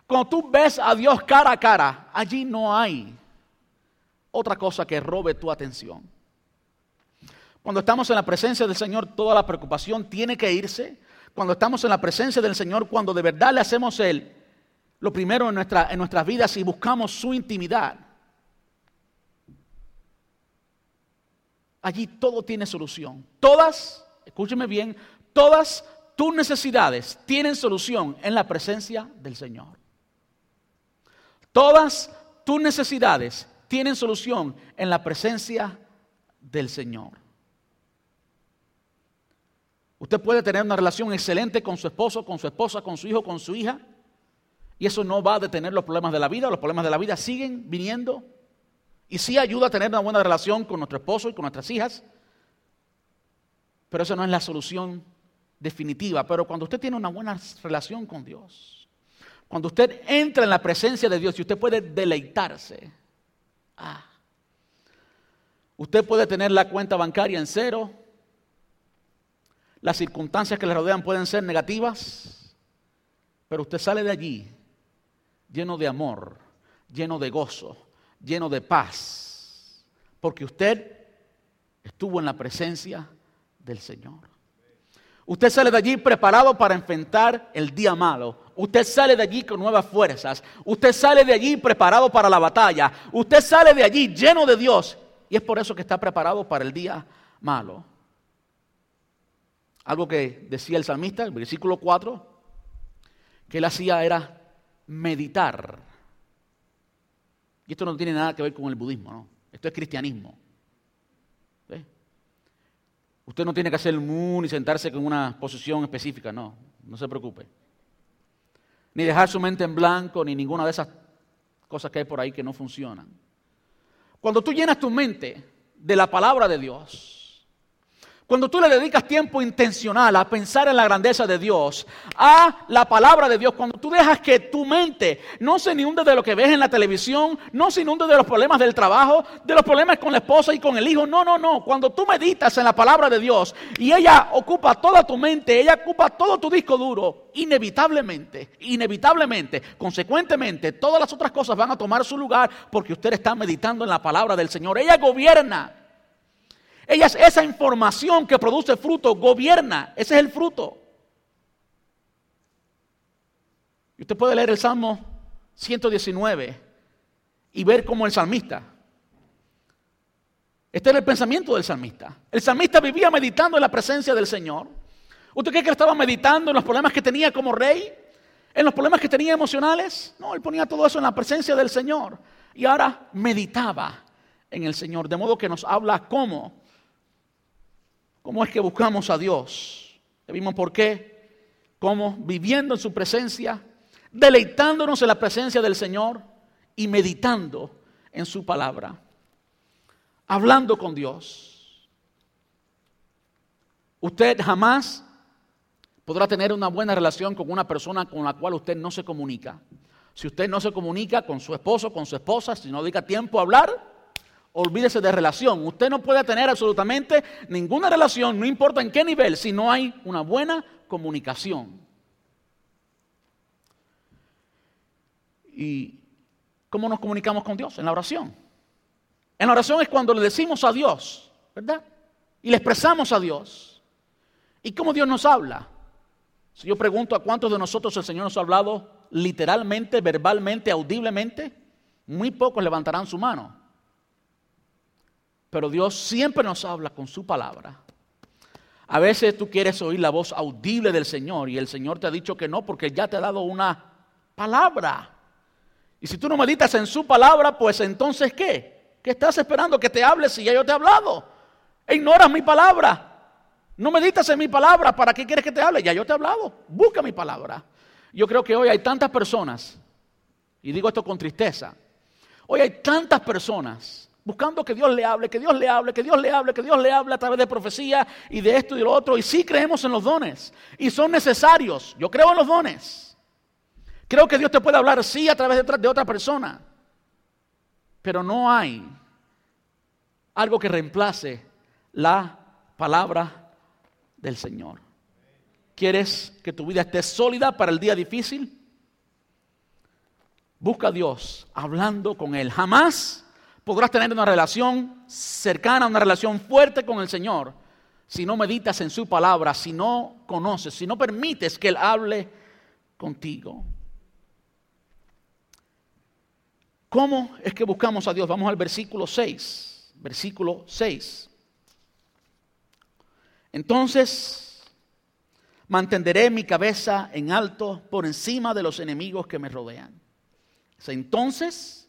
Speaker 1: cuando tú ves a Dios cara a cara, allí no hay otra cosa que robe tu atención. Cuando estamos en la presencia del Señor, toda la preocupación tiene que irse. Cuando estamos en la presencia del Señor, cuando de verdad le hacemos Él lo primero en, nuestra, en nuestras vidas y buscamos su intimidad, allí todo tiene solución. Todas, escúcheme bien, todas tus necesidades tienen solución en la presencia del Señor. Todas tus necesidades tienen solución en la presencia del Señor. Usted puede tener una relación excelente con su esposo, con su esposa, con su hijo, con su hija, y eso no va a detener los problemas de la vida. Los problemas de la vida siguen viniendo. Y sí ayuda a tener una buena relación con nuestro esposo y con nuestras hijas, pero eso no es la solución definitiva. Pero cuando usted tiene una buena relación con Dios, cuando usted entra en la presencia de Dios y usted puede deleitarse, ah, usted puede tener la cuenta bancaria en cero, las circunstancias que le rodean pueden ser negativas, pero usted sale de allí lleno de amor, lleno de gozo, lleno de paz, porque usted estuvo en la presencia del Señor. Usted sale de allí preparado para enfrentar el día malo. Usted sale de allí con nuevas fuerzas. Usted sale de allí preparado para la batalla. Usted sale de allí lleno de Dios. Y es por eso que está preparado para el día malo. Algo que decía el salmista, el versículo 4, que él hacía era meditar. Y esto no tiene nada que ver con el budismo, ¿no? Esto es cristianismo. Usted no tiene que hacer el mu ni sentarse con una posición específica, no, no se preocupe. Ni dejar su mente en blanco, ni ninguna de esas cosas que hay por ahí que no funcionan. Cuando tú llenas tu mente de la palabra de Dios, cuando tú le dedicas tiempo intencional a pensar en la grandeza de Dios, a la palabra de Dios, cuando tú dejas que tu mente no se inunde de lo que ves en la televisión, no se inunde de los problemas del trabajo, de los problemas con la esposa y con el hijo, no, no, no. Cuando tú meditas en la palabra de Dios y ella ocupa toda tu mente, ella ocupa todo tu disco duro, inevitablemente, inevitablemente, consecuentemente, todas las otras cosas van a tomar su lugar porque usted está meditando en la palabra del Señor. Ella gobierna. Ella es esa información que produce fruto, gobierna. Ese es el fruto. Y usted puede leer el Salmo 119 y ver cómo el salmista. Este era el pensamiento del salmista. El salmista vivía meditando en la presencia del Señor. ¿Usted cree que estaba meditando en los problemas que tenía como rey? ¿En los problemas que tenía emocionales? No, él ponía todo eso en la presencia del Señor. Y ahora meditaba en el Señor. De modo que nos habla cómo ¿Cómo es que buscamos a Dios? Ya vimos por qué. ¿Cómo? Viviendo en su presencia, deleitándonos en la presencia del Señor y meditando en su palabra. Hablando con Dios. Usted jamás podrá tener una buena relación con una persona con la cual usted no se comunica. Si usted no se comunica con su esposo, con su esposa, si no dedica tiempo a hablar, olvídese de relación. Usted no puede tener absolutamente ninguna relación, no importa en qué nivel, si no hay una buena comunicación. ¿Y cómo nos comunicamos con Dios? En la oración. En la oración es cuando le decimos a Dios, ¿verdad? Y le expresamos a Dios. ¿Y cómo Dios nos habla? Si yo pregunto a cuántos de nosotros el Señor nos ha hablado literalmente, verbalmente, audiblemente, muy pocos levantarán su mano. Pero Dios siempre nos habla con su palabra. A veces tú quieres oír la voz audible del Señor y el Señor te ha dicho que no porque ya te ha dado una palabra. Y si tú no meditas en su palabra, pues entonces ¿qué? ¿Qué estás esperando que te hable si ya yo te he hablado? E ignoras mi palabra. No meditas en mi palabra. ¿Para qué quieres que te hable? Ya yo te he hablado. Busca mi palabra. Yo creo que hoy hay tantas personas, y digo esto con tristeza, hoy hay tantas personas buscando que Dios le hable, que Dios le hable, que Dios le hable, que Dios le hable a través de profecía y de esto y de lo otro. Y sí creemos en los dones y son necesarios. Yo creo en los dones. Creo que Dios te puede hablar sí a través de, otra persona. Pero no hay algo que reemplace la palabra del Señor. ¿Quieres que tu vida esté sólida para el día difícil? Busca a Dios hablando con Él. Jamás podrás tener una relación cercana, una relación fuerte con el Señor si no meditas en su palabra, si no conoces, si no permites que Él hable contigo. ¿Cómo es que buscamos a Dios? Vamos al versículo 6. Versículo 6. Entonces, mantendré mi cabeza en alto por encima de los enemigos que me rodean. Entonces,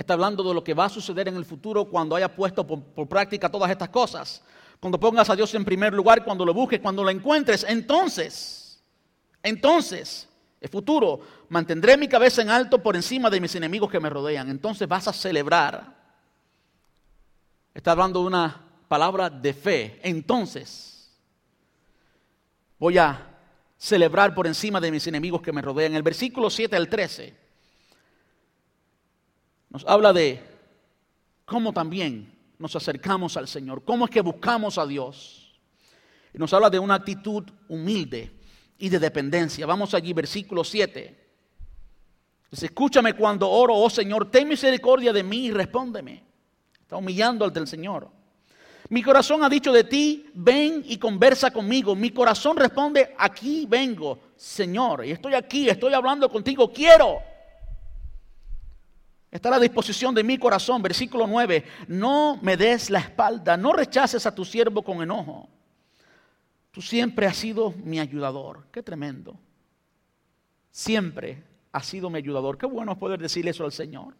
Speaker 1: está hablando de lo que va a suceder en el futuro cuando haya puesto por, práctica todas estas cosas. Cuando pongas a Dios en primer lugar, cuando lo busques, cuando lo encuentres. Entonces, entonces, el futuro, mantendré mi cabeza en alto por encima de mis enemigos que me rodean. Entonces vas a celebrar. Está hablando de una palabra de fe. Entonces voy a celebrar por encima de mis enemigos que me rodean. El versículo 7 al 13 nos habla de cómo también nos acercamos al Señor, cómo es que buscamos a Dios. Y nos habla de una actitud humilde y de dependencia. Vamos allí, versículo 7. Dice, escúchame cuando oro, oh Señor, ten misericordia de mí y respóndeme. Está humillando el Señor. Mi corazón ha dicho de ti, ven y conversa conmigo. Mi corazón responde, aquí vengo, Señor. Y estoy aquí, estoy hablando contigo, quiero. Está a la disposición de mi corazón. Versículo 9. No me des la espalda, no rechaces a tu siervo con enojo. Tú siempre has sido mi ayudador. Qué tremendo. Siempre has sido mi ayudador. Qué bueno poder decirle eso al Señor.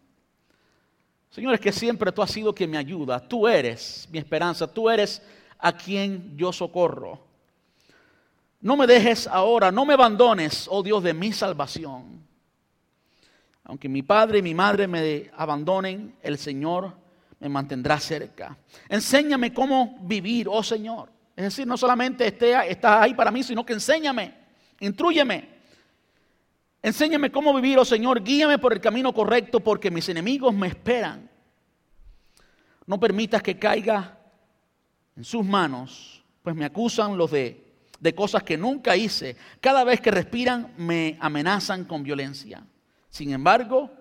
Speaker 1: Señor, es que siempre tú has sido quien me ayuda. Tú eres mi esperanza. Tú eres a quien yo socorro. No me dejes ahora, no me abandones, oh Dios de mi salvación. Aunque mi padre y mi madre me abandonen, el Señor me mantendrá cerca. Enséñame cómo vivir, oh Señor. Es decir, no solamente esté, ahí para mí, sino que enséñame, intrúyeme. Enséñame cómo vivir, oh Señor, guíame por el camino correcto porque mis enemigos me esperan. No permitas que caiga en sus manos, pues me acusan los de, de cosas que nunca hice. Cada vez que respiran me amenazan con violencia. Sin embargo,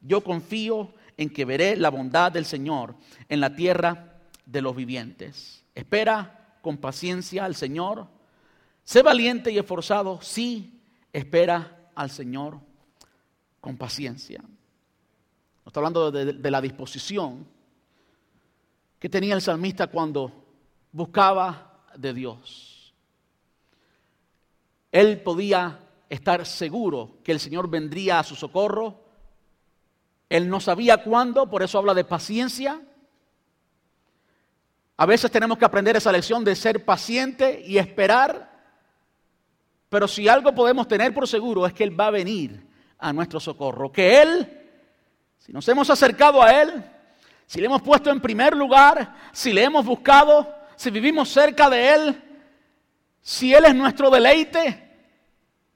Speaker 1: yo confío en que veré la bondad del Señor en la tierra de los vivientes. Espera con paciencia al Señor. Sé valiente y esforzado, sí, espera al Señor con paciencia. está hablando de la disposición que tenía el salmista cuando buscaba de Dios. Él podía estar seguro que el Señor vendría a su socorro. Él no sabía cuándo, por eso habla de paciencia. A veces tenemos que aprender esa lección de ser paciente y esperar. Pero si algo podemos tener por seguro es que Él va a venir a nuestro socorro. Que Él, si nos hemos acercado a Él, si le hemos puesto en primer lugar, si le hemos buscado, si vivimos cerca de Él, si Él es nuestro deleite,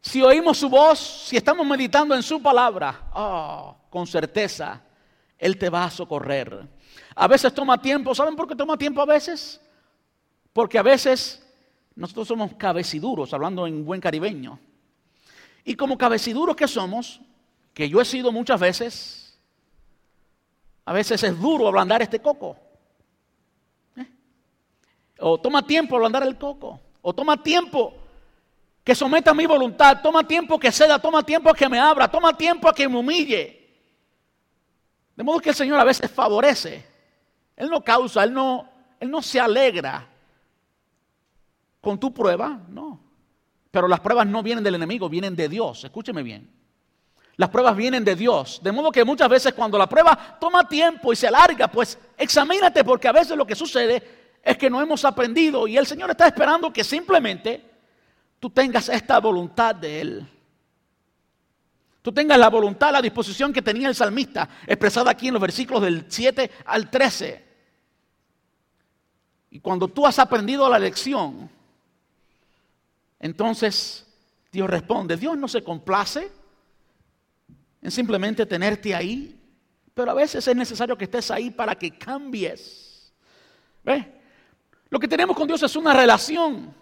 Speaker 1: si oímos su voz, si estamos meditando en su palabra, oh, con certeza, Él te va a socorrer. A veces toma tiempo. ¿Saben por qué toma tiempo a veces? Porque a veces nosotros somos cabeciduros, hablando en buen caribeño. Y como cabeciduros que somos, que yo he sido muchas veces, a veces es duro ablandar este coco. ¿Eh? O toma tiempo ablandar el coco. O toma tiempo que someta mi voluntad. Toma tiempo que ceda. Toma tiempo que me abra. Toma tiempo que me humille. De modo que el Señor a veces favorece él no causa, Él no, él no se alegra con tu prueba, no. Pero las pruebas no vienen del enemigo, vienen de Dios. Escúcheme bien. Las pruebas vienen de Dios. De modo que muchas veces cuando la prueba toma tiempo y se alarga, pues examínate porque a veces lo que sucede es que no hemos aprendido y el Señor está esperando que simplemente tú tengas esta voluntad de Él. Tú tengas la voluntad, la disposición que tenía el salmista, expresada aquí en los versículos del 7 al 13. Y cuando tú has aprendido la lección, entonces Dios responde. Dios no se complace en simplemente tenerte ahí Pero a veces es necesario que estés ahí para que cambies. ¿Ves? Lo que tenemos con Dios es una relación.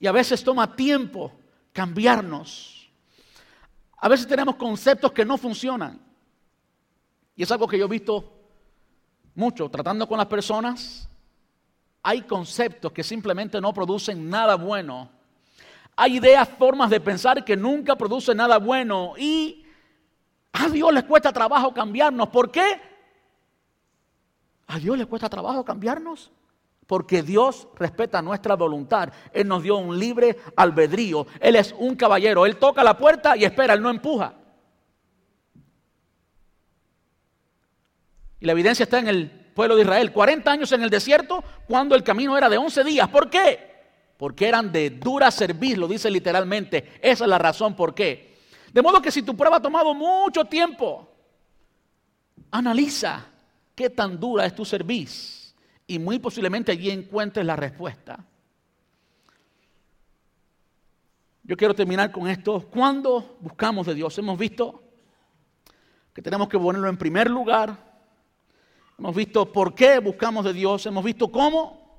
Speaker 1: Y a veces toma tiempo cambiarnos. A veces tenemos conceptos que no funcionan. Y es algo que yo he visto mucho tratando con las personas. Hay conceptos que simplemente no producen nada bueno. Hay ideas, formas de pensar que nunca producen nada bueno. Y a Dios le cuesta trabajo cambiarnos. ¿Por qué? A Dios le cuesta trabajo cambiarnos. Porque Dios respeta nuestra voluntad. Él nos dio un libre albedrío. Él es un caballero. Él toca la puerta y espera, Él no empuja. Y la evidencia está en el pueblo de Israel. 40 años en el desierto cuando el camino era de 11 días. ¿Por qué? Porque eran de dura servir, lo dice literalmente. Esa es la razón por qué. De modo que si tu prueba ha tomado mucho tiempo, analiza qué tan dura es tu servicio y muy posiblemente allí encuentres la respuesta. Yo quiero terminar con esto. Cuando buscamos de Dios, hemos visto que tenemos que ponerlo en primer lugar. Hemos visto por qué buscamos de Dios. Hemos visto cómo.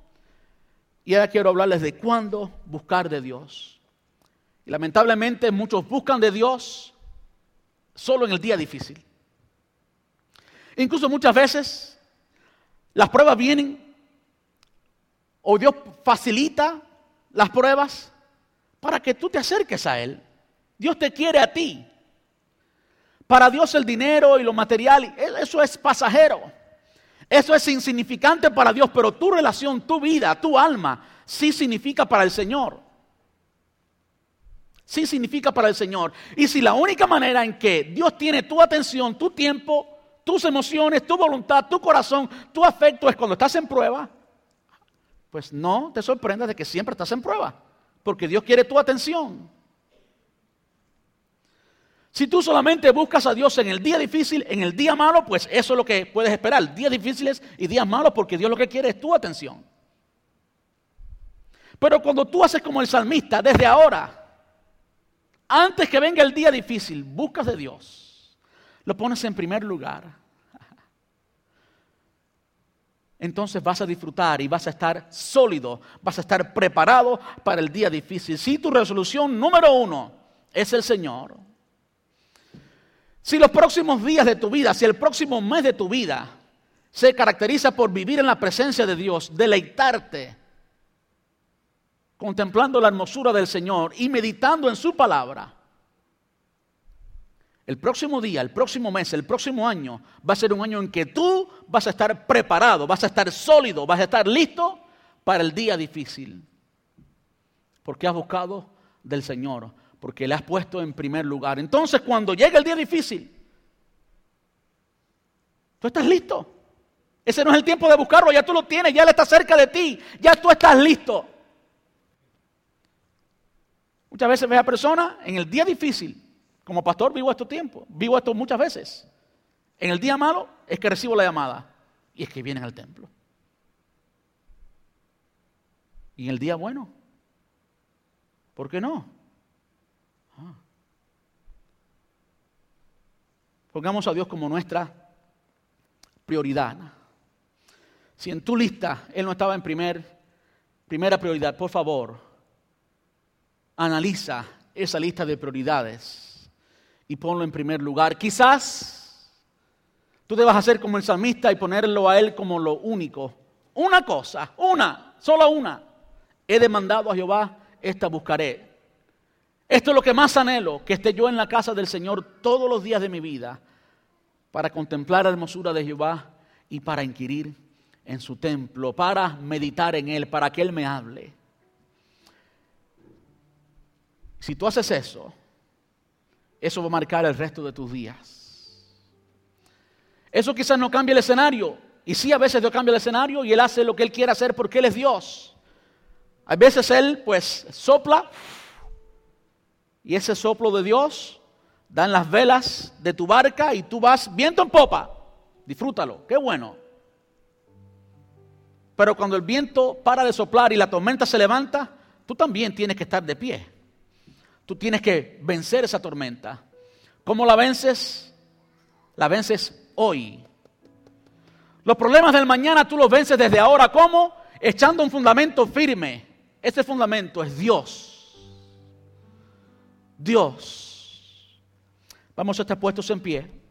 Speaker 1: Y ahora quiero hablarles de cuándo buscar de Dios. Y lamentablemente muchos buscan de Dios solo en el día difícil. Incluso muchas veces las pruebas vienen o Dios facilita las pruebas para que tú te acerques a Él. Dios te quiere a ti. Para Dios el dinero y lo material, eso es pasajero. Eso es insignificante para Dios, pero tu relación, tu vida, tu alma, sí significa para el Señor. Sí significa para el Señor. Y si la única manera en que Dios tiene tu atención, tu tiempo, tus emociones, tu voluntad, tu corazón, tu afecto es cuando estás en prueba, pues no te sorprendas de que siempre estás en prueba, porque Dios quiere tu atención. Si tú solamente buscas a Dios en el día difícil, en el día malo, pues eso es lo que puedes esperar. Días difíciles y días malos, porque Dios lo que quiere es tu atención. Pero cuando tú haces como el salmista, desde ahora, antes que venga el día difícil, buscas de Dios lo pones en primer lugar, entonces vas a disfrutar y vas a estar sólido, vas a estar preparado para el día difícil. Si tu resolución número uno es el Señor, si los próximos días de tu vida, si el próximo mes de tu vida se caracteriza por vivir en la presencia de Dios, deleitarte, contemplando la hermosura del Señor y meditando en su palabra, el próximo día, el próximo mes, el próximo año va a ser un año en que tú vas a estar preparado, vas a estar sólido, vas a estar listo para el día difícil. Porque has buscado del Señor, porque le has puesto en primer lugar. Entonces, cuando llegue el día difícil, tú estás listo. Ese no es el tiempo de buscarlo, ya tú lo tienes, ya Él está cerca de ti, ya tú estás listo. Muchas veces ves a personas en el día difícil como pastor vivo estos tiempos, vivo esto muchas veces. En el día malo es que recibo la llamada y es que vienen al templo. Y en el día bueno, ¿por qué no? Ah. Pongamos a Dios como nuestra prioridad. Si en tu lista Él no estaba en primer, primera prioridad, por favor, analiza esa lista de prioridades y ponlo en primer lugar. Quizás tú debas hacer como el salmista y ponerlo a él como lo único. Una cosa, una, solo una. He demandado a Jehová, esta buscaré. Esto es lo que más anhelo, que esté yo en la casa del Señor todos los días de mi vida para contemplar la hermosura de Jehová y para inquirir en su templo, para meditar en Él, para que Él me hable. Si tú haces eso, eso va a marcar el resto de tus días. Eso quizás no cambie el escenario. Y sí, a veces Dios cambia el escenario y Él hace lo que Él quiere hacer porque Él es Dios. A veces Él pues sopla y ese soplo de Dios dan las velas de tu barca y tú vas viento en popa. Disfrútalo, qué bueno. Pero cuando el viento para de soplar y la tormenta se levanta, tú también tienes que estar de pie. Tú tienes que vencer esa tormenta. ¿Cómo la vences? la vences hoy. Los problemas del mañana tú los vences desde ahora. ¿Cómo? Echando un fundamento firme. Ese fundamento es Dios. Dios. Vamos a estar puestos en pie.